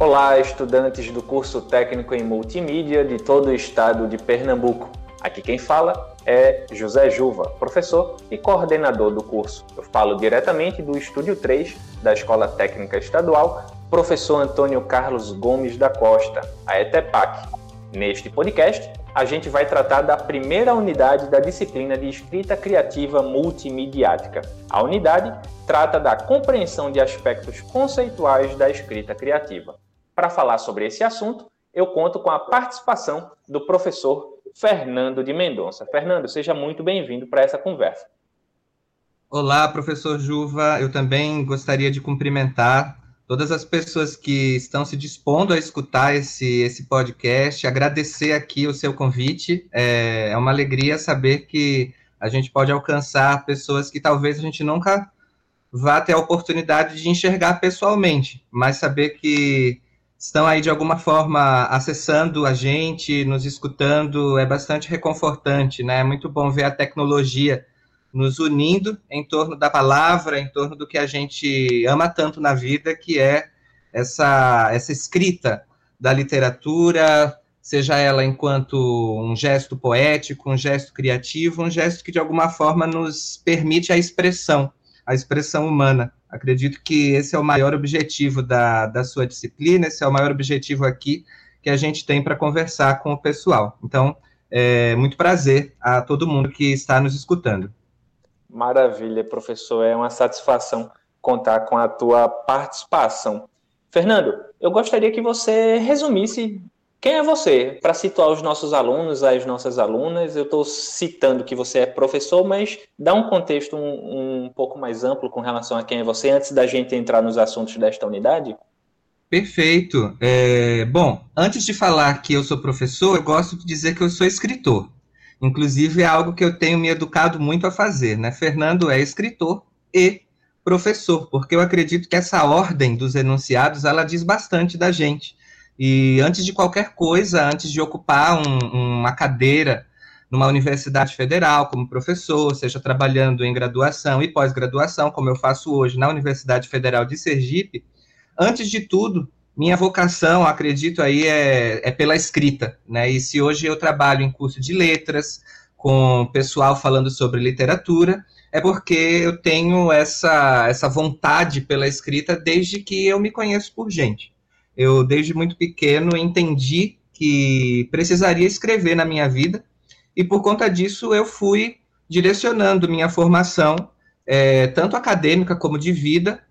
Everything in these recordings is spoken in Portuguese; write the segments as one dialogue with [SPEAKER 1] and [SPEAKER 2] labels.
[SPEAKER 1] Olá, estudantes do curso técnico em multimídia de todo o estado de Pernambuco. Aqui quem fala é José Juva, professor e coordenador do curso. Eu falo diretamente do Estúdio 3 da Escola Técnica Estadual, professor Antônio Carlos Gomes da Costa, a ETEPAC. Neste podcast, a gente vai tratar da primeira unidade da disciplina de escrita criativa multimediática. A unidade trata da compreensão de aspectos conceituais da escrita criativa. Para falar sobre esse assunto, eu conto com a participação do professor Fernando de Mendonça. Fernando, seja muito bem-vindo para essa conversa.
[SPEAKER 2] Olá, professor Juva. Eu também gostaria de cumprimentar todas as pessoas que estão se dispondo a escutar esse, esse podcast, agradecer aqui o seu convite. É, é uma alegria saber que a gente pode alcançar pessoas que talvez a gente nunca vá ter a oportunidade de enxergar pessoalmente, mas saber que estão aí de alguma forma acessando a gente, nos escutando, é bastante reconfortante, né? É muito bom ver a tecnologia nos unindo em torno da palavra, em torno do que a gente ama tanto na vida, que é essa, essa escrita da literatura, seja ela enquanto um gesto poético, um gesto criativo, um gesto que de alguma forma nos permite a expressão, a expressão humana. Acredito que esse é o maior objetivo da, da sua disciplina, esse é o maior objetivo aqui que a gente tem para conversar com o pessoal. Então, é muito prazer a todo mundo que está nos escutando.
[SPEAKER 1] Maravilha, professor. É uma satisfação contar com a tua participação. Fernando, eu gostaria que você resumisse quem é você, para situar os nossos alunos, as nossas alunas. Eu estou citando que você é professor, mas dá um contexto um, um pouco mais amplo com relação a quem é você, antes da gente entrar nos assuntos desta unidade.
[SPEAKER 2] Perfeito. É, bom, antes de falar que eu sou professor, eu gosto de dizer que eu sou escritor. Inclusive, é algo que eu tenho me educado muito a fazer, né? Fernando é escritor e professor, porque eu acredito que essa ordem dos enunciados, ela diz bastante da gente. E antes de qualquer coisa, antes de ocupar um, uma cadeira numa universidade federal como professor, seja trabalhando em graduação e pós-graduação, como eu faço hoje na Universidade Federal de Sergipe, antes de tudo, minha vocação, acredito aí, é, é pela escrita, né? E se hoje eu trabalho em curso de letras, com pessoal falando sobre literatura, é porque eu tenho essa, essa vontade pela escrita desde que eu me conheço por gente. Eu, desde muito pequeno, entendi que precisaria escrever na minha vida, e por conta disso eu fui direcionando minha formação, é, tanto acadêmica como de vida,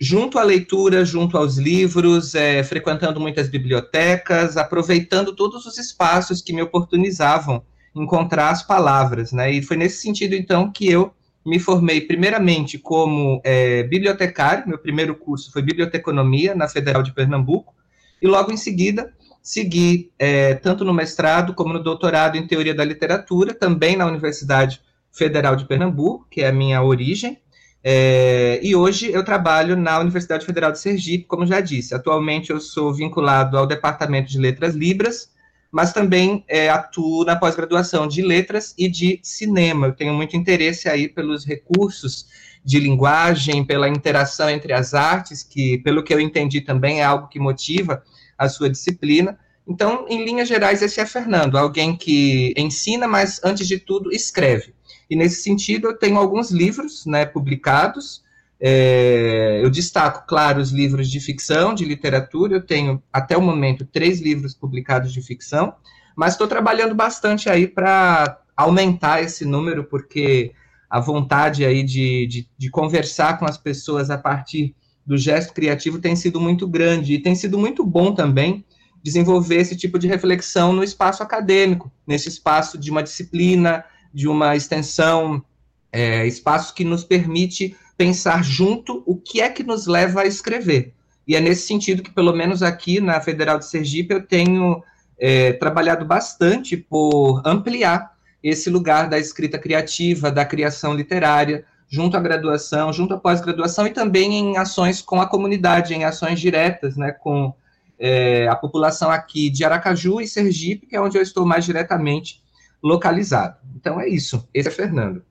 [SPEAKER 2] junto à leitura, junto aos livros, é, frequentando muitas bibliotecas, aproveitando todos os espaços que me oportunizavam encontrar as palavras, né? E foi nesse sentido, então, que eu me formei primeiramente como é, bibliotecário, meu primeiro curso foi biblioteconomia na Federal de Pernambuco, e logo em seguida segui é, tanto no mestrado como no doutorado em teoria da literatura, também na Universidade Federal de Pernambuco, que é a minha origem, é, e hoje eu trabalho na Universidade Federal de Sergipe, como já disse. Atualmente eu sou vinculado ao Departamento de Letras Libras, mas também é, atuo na pós-graduação de Letras e de Cinema. Eu tenho muito interesse aí pelos recursos de linguagem, pela interação entre as artes, que, pelo que eu entendi, também é algo que motiva a sua disciplina. Então, em linhas gerais, esse é Fernando, alguém que ensina, mas, antes de tudo, escreve. E nesse sentido, eu tenho alguns livros né, publicados. É, eu destaco, claro, os livros de ficção, de literatura. Eu tenho, até o momento, três livros publicados de ficção, mas estou trabalhando bastante aí para aumentar esse número, porque a vontade aí de, de, de conversar com as pessoas a partir do gesto criativo tem sido muito grande e tem sido muito bom também desenvolver esse tipo de reflexão no espaço acadêmico, nesse espaço de uma disciplina, de uma extensão, é, espaço que nos permite pensar junto o que é que nos leva a escrever. E é nesse sentido que, pelo menos aqui na Federal de Sergipe, eu tenho é, trabalhado bastante por ampliar esse lugar da escrita criativa, da criação literária, junto à graduação, junto à pós-graduação e também em ações com a comunidade, em ações diretas, né, com é, a população aqui de Aracaju e Sergipe, que é onde eu estou mais diretamente localizado. Então é isso. Esse é Fernando.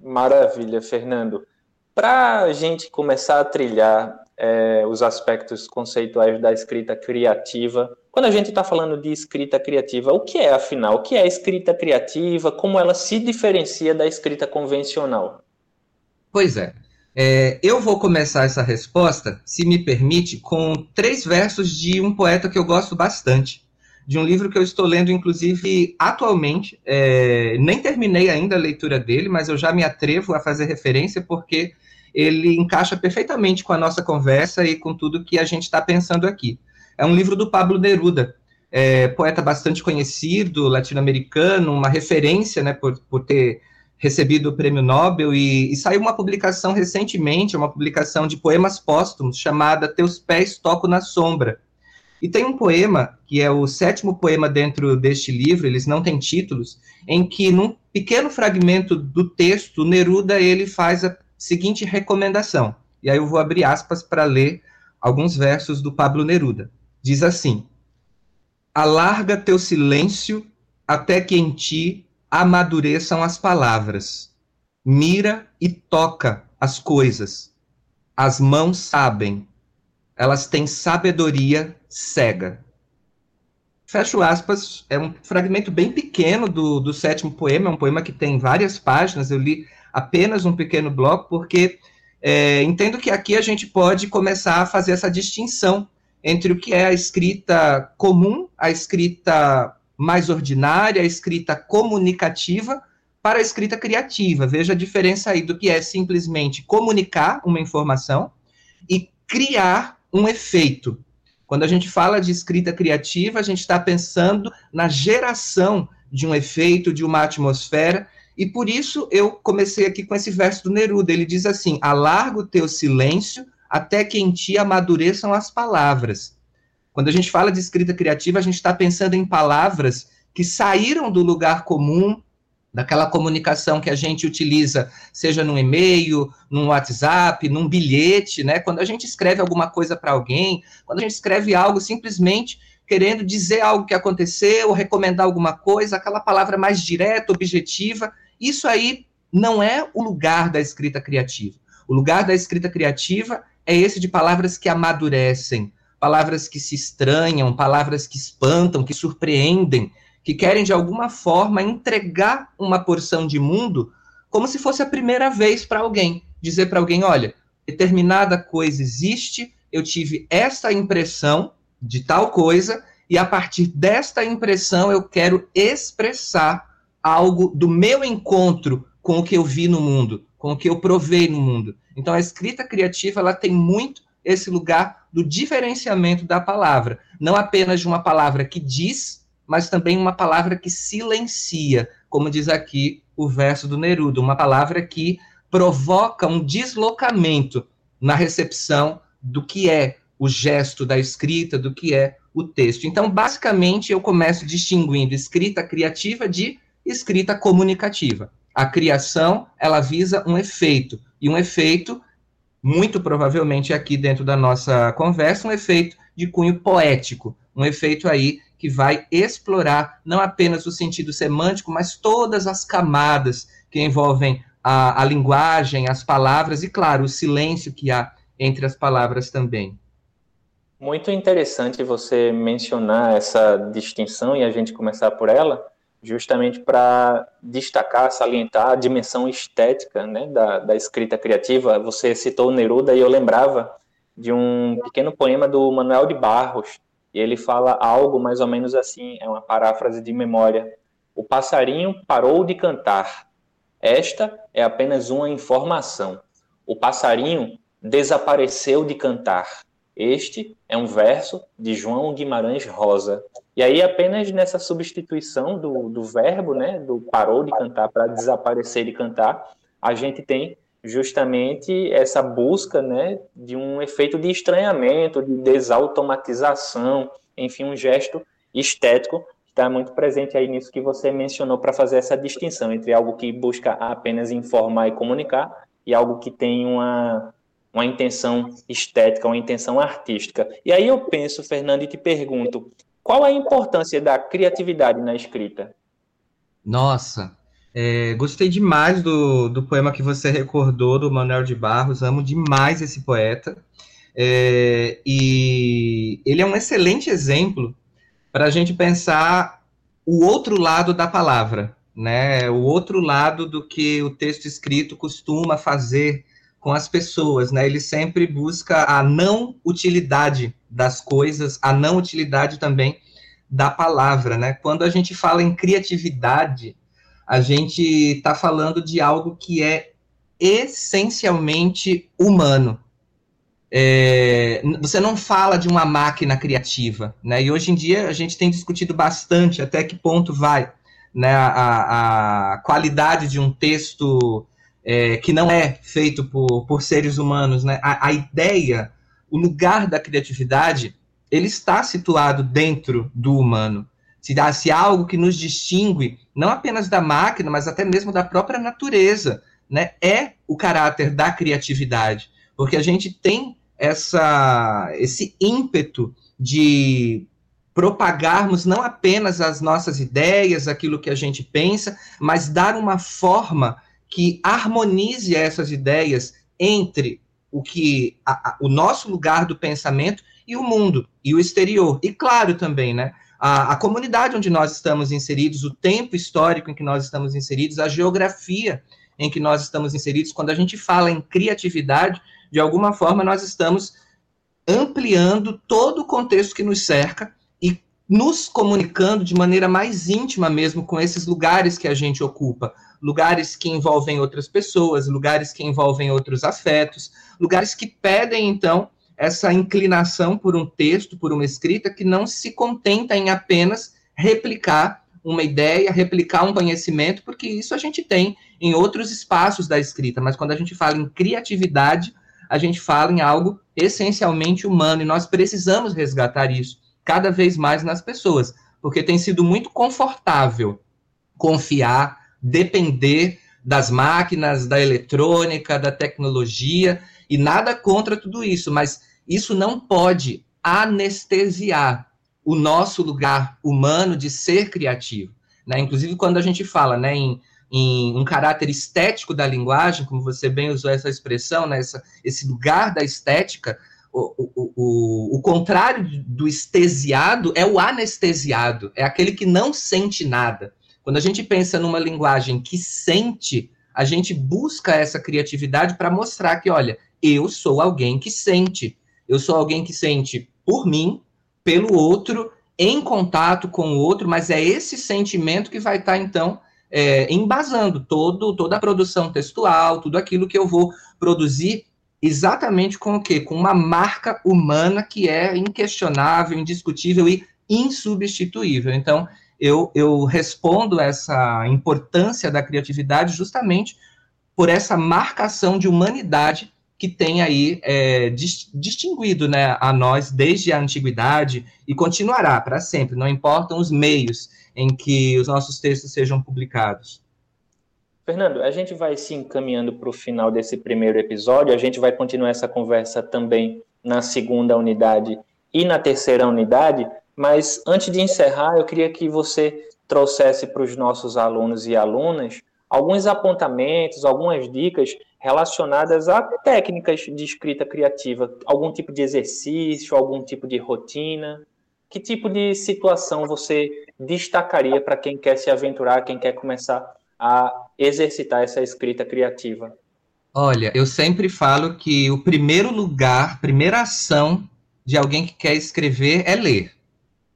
[SPEAKER 1] Maravilha, Fernando. Para a gente começar a trilhar é, os aspectos conceituais da escrita criativa. Quando a gente está falando de escrita criativa, o que é, afinal? O que é escrita criativa? Como ela se diferencia da escrita convencional?
[SPEAKER 2] Pois é. é. eu vou começar essa resposta, se me permite, com três versos de um poeta que eu gosto bastante, de um livro que eu estou lendo, inclusive, atualmente. É, nem terminei ainda a leitura dele, mas eu já me atrevo a fazer referência porque ele encaixa perfeitamente com a nossa conversa e com tudo que a gente está pensando aqui. É um livro do Pablo Neruda, é, poeta bastante conhecido, latino-americano, uma referência né, por, por ter recebido o prêmio Nobel, e, e, saiu uma publicação recentemente, uma publicação de poemas póstumos, chamada Teus Pés Toco na Sombra, e tem um poema, que é o sétimo poema dentro deste livro, eles não têm títulos, em que, num pequeno fragmento do texto, Neruda ele faz a seguinte recomendação. E aí eu vou abrir aspas para ler alguns versos do Pablo Neruda. Diz assim: Alarga teu silêncio até que em ti amadureçam as palavras. Mira e toca as coisas. As mãos sabem, elas têm sabedoria cega. Fecho aspas, é um fragmento bem pequeno do, do sétimo poema, é um poema que tem várias páginas, eu li apenas um pequeno bloco, porque é, entendo que aqui a gente pode começar a fazer essa distinção entre o que é a escrita comum, a escrita mais ordinária, a escrita comunicativa, para a escrita criativa. Veja a diferença aí do que é simplesmente comunicar uma informação e criar um efeito. Quando a gente fala de escrita criativa, a gente está pensando na geração de um efeito, de uma atmosfera, e por isso eu comecei aqui com esse verso do Neruda. Ele diz assim: Alarga o teu silêncio até que em ti amadureçam as palavras. Quando a gente fala de escrita criativa, a gente está pensando em palavras que saíram do lugar comum, daquela comunicação que a gente utiliza, seja no e-mail, no WhatsApp, num bilhete, né? Quando a gente escreve alguma coisa para alguém, quando a gente escreve algo simplesmente querendo dizer algo que aconteceu, recomendar alguma coisa, aquela palavra mais direta, objetiva, isso aí não é o lugar da escrita criativa. O lugar da escrita criativa é esse de palavras que amadurecem, palavras que se estranham, palavras que espantam, que surpreendem, que querem de alguma forma entregar uma porção de mundo como se fosse a primeira vez para alguém. Dizer para alguém: olha, determinada coisa existe, eu tive esta impressão de tal coisa, e a partir desta impressão eu quero expressar algo do meu encontro com o que eu vi no mundo, com o que eu provei no mundo. Então a escrita criativa ela tem muito esse lugar do diferenciamento da palavra, não apenas de uma palavra que diz mas também uma palavra que silencia, como diz aqui o verso do Neruda, uma palavra que provoca um deslocamento na recepção do que é o gesto da escrita, do que é o texto. Então, basicamente, eu começo distinguindo escrita criativa de escrita comunicativa. A criação, ela visa um efeito, e um efeito, muito provavelmente aqui dentro da nossa conversa, um efeito de cunho poético, um efeito aí que vai explorar não apenas o sentido semântico, mas todas as camadas que envolvem a, a linguagem, as palavras e, claro, o silêncio que há entre as palavras também.
[SPEAKER 1] Muito interessante você mencionar essa distinção e a gente começar por ela, justamente para destacar, salientar a dimensão estética né, da, da escrita criativa. Você citou Neruda e eu lembrava de um pequeno poema do Manuel de Barros, e ele fala algo mais ou menos assim, é uma paráfrase de memória. O passarinho parou de cantar. Esta é apenas uma informação. O passarinho desapareceu de cantar. Este é um verso de João Guimarães Rosa. E aí, apenas nessa substituição do, do verbo, né, do parou de cantar para desaparecer de cantar, a gente tem justamente essa busca né, de um efeito de estranhamento, de desautomatização, enfim, um gesto estético está muito presente aí nisso que você mencionou para fazer essa distinção entre algo que busca apenas informar e comunicar e algo que tem uma, uma intenção estética, uma intenção artística. E aí eu penso, Fernando, e te pergunto, qual a importância da criatividade na escrita?
[SPEAKER 2] Nossa, é, gostei demais do, do poema que você recordou do Manuel de Barros, amo demais esse poeta. É, e ele é um excelente exemplo para a gente pensar o outro lado da palavra, né? O outro lado do que o texto escrito costuma fazer com as pessoas, né? Ele sempre busca a não utilidade das coisas, a não utilidade também da palavra, né? Quando a gente fala em criatividade, a gente está falando de algo que é essencialmente humano. É, você não fala de uma máquina criativa, né? E hoje em dia a gente tem discutido bastante até que ponto vai né, a, a qualidade de um texto é, que não é feito por, por seres humanos, né? A, a, ideia, o lugar da criatividade, ele está situado dentro do humano. Se, se há algo que nos distingue, não apenas da máquina, mas até mesmo da própria natureza, né? É o caráter da criatividade, porque a gente tem essa, esse ímpeto de propagarmos não apenas as nossas ideias, aquilo que a gente pensa, mas dar uma forma que harmonize essas ideias entre o que a, a, o nosso lugar do pensamento e o mundo e o exterior. E claro também, né, a, a comunidade onde nós estamos inseridos, o tempo histórico em que nós estamos inseridos, a geografia em que nós estamos inseridos. Quando a gente fala em criatividade, de alguma forma nós estamos ampliando todo o contexto que nos cerca e nos comunicando de maneira mais íntima mesmo com esses lugares que a gente ocupa lugares que envolvem outras pessoas, lugares que envolvem outros afetos, lugares que pedem, então, essa inclinação por um texto, por uma escrita que não se contenta em apenas replicar uma ideia, replicar um conhecimento, porque isso a gente tem em outros espaços da escrita, mas quando a gente fala em criatividade, a gente fala em algo essencialmente humano e nós precisamos resgatar isso cada vez mais nas pessoas, porque tem sido muito confortável confiar depender das máquinas, da eletrônica, da tecnologia, e nada contra tudo isso, mas isso não pode anestesiar o nosso lugar humano de ser criativo. Né? Inclusive, quando a gente fala né, em, em, um caráter estético da linguagem, como você bem usou essa expressão, né, essa, esse lugar da estética, o, o, o, o contrário do estesiado é o anestesiado, é aquele que não sente nada. Quando a gente pensa numa linguagem que sente, a gente busca essa criatividade para mostrar que, olha, eu sou alguém que sente. Eu sou alguém que sente por mim, pelo outro, em contato com o outro, mas é esse sentimento que vai estar, tá, então, é, embasando todo, toda a produção textual, tudo aquilo que eu vou produzir exatamente com o quê? Com uma marca humana que é inquestionável, indiscutível e insubstituível. Então, eu, eu respondo essa importância da criatividade justamente por essa marcação de humanidade que tem aí é, distinguido né, a nós desde a antiguidade e continuará para sempre, não importam os meios em que os nossos textos sejam publicados.
[SPEAKER 1] Fernando, a gente vai se encaminhando para o final desse primeiro episódio, a gente vai continuar essa conversa também na segunda unidade e na terceira unidade, mas antes de encerrar, eu queria que você trouxesse para os nossos alunos e alunas alguns apontamentos, algumas dicas relacionadas a técnicas de escrita criativa, algum tipo de exercício, algum tipo de rotina. Que tipo de situação você destacaria para quem quer se aventurar, quem quer começar a exercitar essa escrita criativa?
[SPEAKER 2] Olha, eu sempre falo que o primeiro lugar, primeira ação de alguém que quer escrever é ler.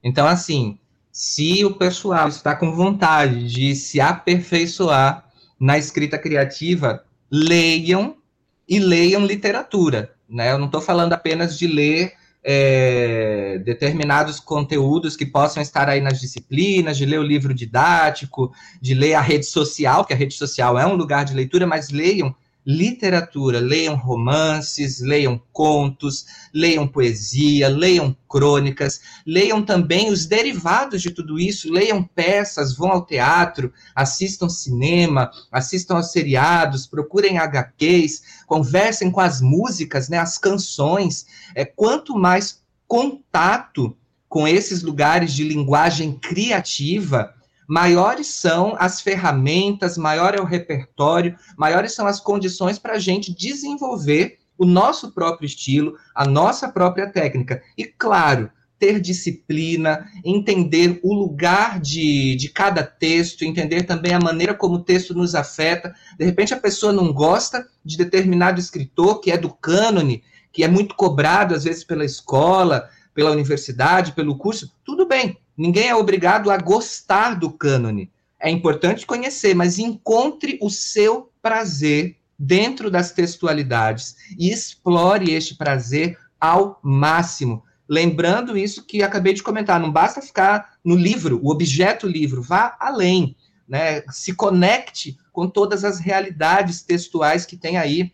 [SPEAKER 2] Então, assim, se o pessoal está com vontade de se aperfeiçoar na escrita criativa, leiam e leiam literatura. Né? Eu não estou falando apenas de ler é, determinados conteúdos que possam estar aí nas disciplinas, de ler o livro didático, de ler a rede social, que a rede social é um lugar de leitura, mas leiam literatura, leiam romances, leiam contos, leiam poesia, leiam crônicas, leiam também os derivados de tudo isso, leiam peças, vão ao teatro, assistam cinema, assistam aos seriados, procurem HQs, conversem com as músicas, né, as canções. É, quanto mais contato com esses lugares de linguagem criativa, maiores são as ferramentas, maior é o repertório, maiores são as condições para a gente desenvolver o nosso próprio estilo, a nossa própria técnica. E, claro, ter disciplina, entender o lugar de, de cada texto, entender também a maneira como o texto nos afeta. De repente, a pessoa não gosta de determinado escritor que é do cânone, que é muito cobrado, às vezes, pela escola, pela universidade, pelo curso. Tudo bem, ninguém é obrigado a gostar do cânone. É importante conhecer, mas encontre o seu prazer dentro das textualidades e explore este prazer ao máximo Lembrando isso que acabei de comentar, não basta ficar no livro, o objeto livro, vá além, né? Se conecte com todas as realidades textuais que tem aí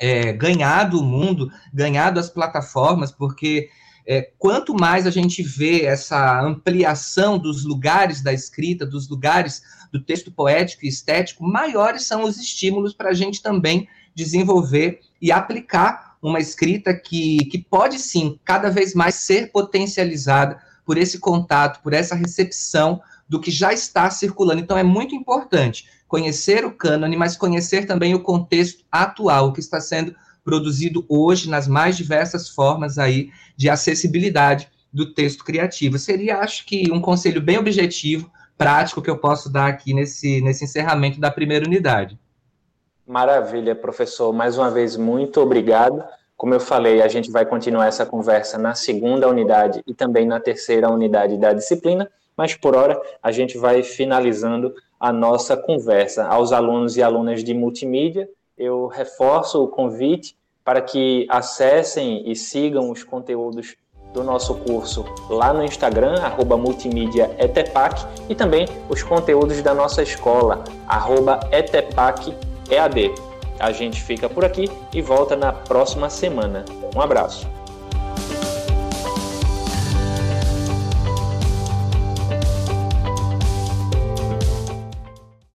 [SPEAKER 2] é, ganhado o mundo, ganhado as plataformas, porque é, quanto mais a gente vê essa ampliação dos lugares da escrita, dos lugares do texto poético e estético, maiores são os estímulos para a gente também desenvolver e aplicar uma escrita que, que pode sim cada vez mais ser potencializada por esse contato, por essa recepção do que já está circulando. Então é muito importante conhecer o cânone, mas conhecer também o contexto atual, o que está sendo produzido hoje nas mais diversas formas aí de acessibilidade do texto criativo. Seria, acho que, um conselho bem objetivo, prático, que eu posso dar aqui nesse, nesse encerramento da primeira unidade.
[SPEAKER 1] Maravilha, professor. Mais uma vez, muito obrigado. Como eu falei, a gente vai continuar essa conversa na segunda unidade e também na terceira unidade da disciplina, mas por hora a gente vai finalizando a nossa conversa. Aos alunos e alunas de multimídia, eu reforço o convite para que acessem e sigam os conteúdos do nosso curso lá no Instagram, arroba multimídiaetepac, e também os conteúdos da nossa escola, arroba etepacEAD. A gente fica por aqui e volta na próxima semana. Um abraço.